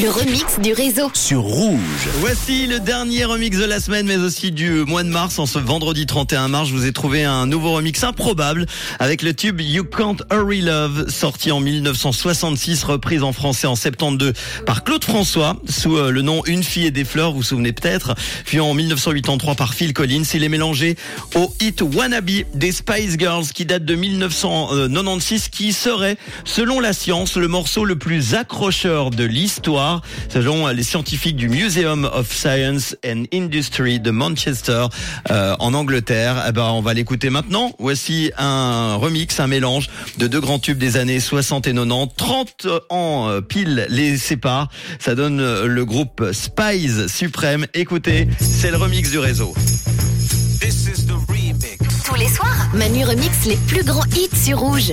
Le remix du réseau. Sur Rouge. Voici le dernier remix de la semaine, mais aussi du mois de mars. En ce vendredi 31 mars, je vous ai trouvé un nouveau remix improbable avec le tube You Can't Hurry Love, sorti en 1966, reprise en français en 72 par Claude François, sous euh, le nom Une fille et des fleurs, vous vous souvenez peut-être. Puis en 1983 par Phil Collins, il est mélangé au hit Wannabe des Spice Girls qui date de 1996, euh, qui serait, selon la science, le morceau le plus accrocheur de l'histoire. Rare. Les scientifiques du Museum of Science and Industry de Manchester euh, en Angleterre, eh ben, on va l'écouter maintenant. Voici un remix, un mélange de deux grands tubes des années 60 et 90. 30 ans euh, pile les séparent. Ça donne euh, le groupe Spies Suprême. Écoutez, c'est le remix du réseau. Tous les soirs, Manu remix les plus grands hits sur Rouge.